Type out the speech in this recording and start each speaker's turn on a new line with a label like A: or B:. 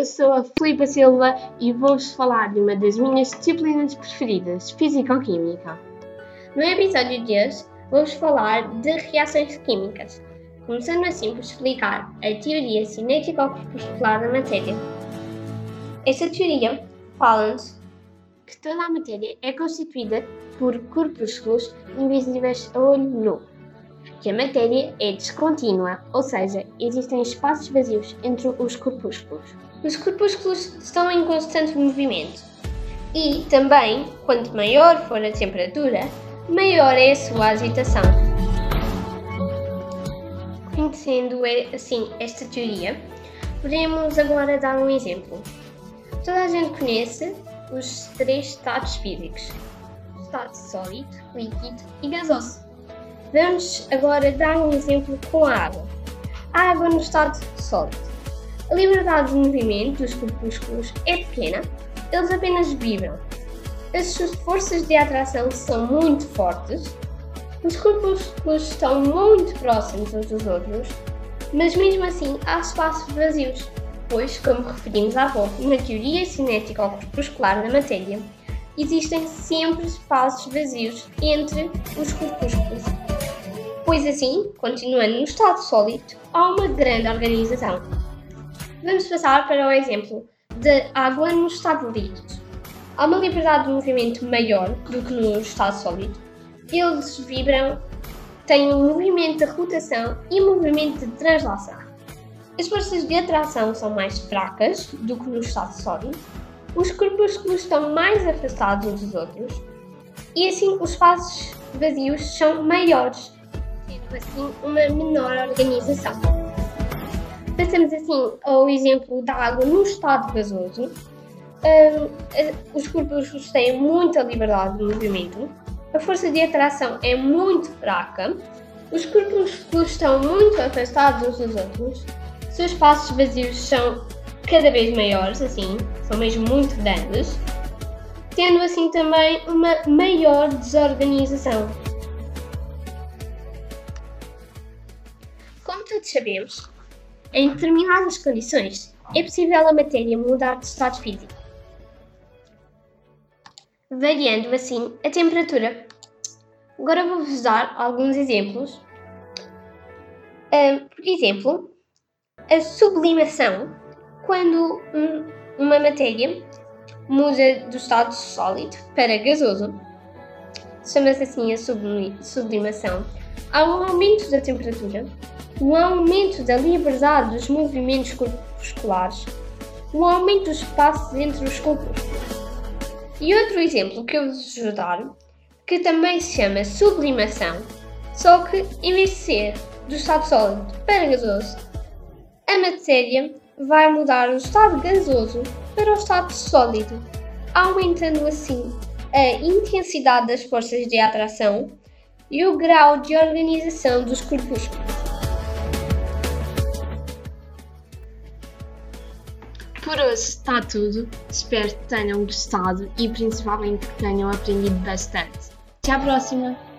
A: eu sou a Filipa Silva e vou-vos falar de uma das minhas disciplinas preferidas, Físico-Química.
B: No episódio de hoje, vou-vos falar de reações químicas, começando assim por explicar a teoria cinético-corpuscular da matéria. Esta teoria fala-nos
A: que toda a matéria é constituída por corpúsculos invisíveis a olho nu que a matéria é descontínua, ou seja, existem espaços vazios entre os corpúsculos.
B: Os corpúsculos estão em constante movimento e também, quanto maior for a temperatura, maior é a sua agitação. Conhecendo assim esta teoria, podemos agora dar um exemplo. Toda a gente conhece os três estados físicos: estado sólido, líquido e gasoso. Vamos agora dar um exemplo com a água. A água no estado sólido. A liberdade de movimento dos corpúsculos é pequena, eles apenas vibram. As suas forças de atração são muito fortes, os corpúsculos estão muito próximos uns dos outros, mas mesmo assim há espaços vazios, pois, como referimos há pouco na teoria cinética corpuscular da matéria, existem sempre espaços vazios entre os corpúsculos. Pois assim, continuando no estado sólido, há uma grande organização. Vamos passar para o exemplo de água no estado líquido. Há uma liberdade de movimento maior do que no estado sólido. Eles vibram, têm um movimento de rotação e movimento de translação. As forças de atração são mais fracas do que no estado sólido. Os corpúsculos estão mais afastados uns dos outros. E assim, os espaços vazios são maiores assim uma menor organização. Passamos assim ao exemplo da água no estado gasoso. Um, os corpúsculos têm muita liberdade de movimento, a força de atração é muito fraca, os corpúsculos estão muito afastados uns dos outros, seus espaços vazios são cada vez maiores, assim, são mesmo muito grandes, tendo assim também uma maior desorganização. Todos sabemos, em determinadas condições é possível a matéria mudar de estado físico, variando assim a temperatura. Agora vou-vos dar alguns exemplos. por exemplo, a sublimação, quando uma matéria muda do estado sólido para gasoso, chama-se assim a sublimação. Há um aumento da temperatura o aumento da liberdade dos movimentos corpusculares, o aumento dos espaços entre os corpúsculos. E outro exemplo que eu vos vou dar, que também se chama sublimação, só que em vez de ser do estado sólido para gasoso, a matéria vai mudar do estado gasoso para o estado sólido, aumentando assim a intensidade das forças de atração e o grau de organização dos corpúsculos.
A: Por hoje está tudo. Espero que tenham gostado e principalmente que tenham aprendido bastante. Até à próxima!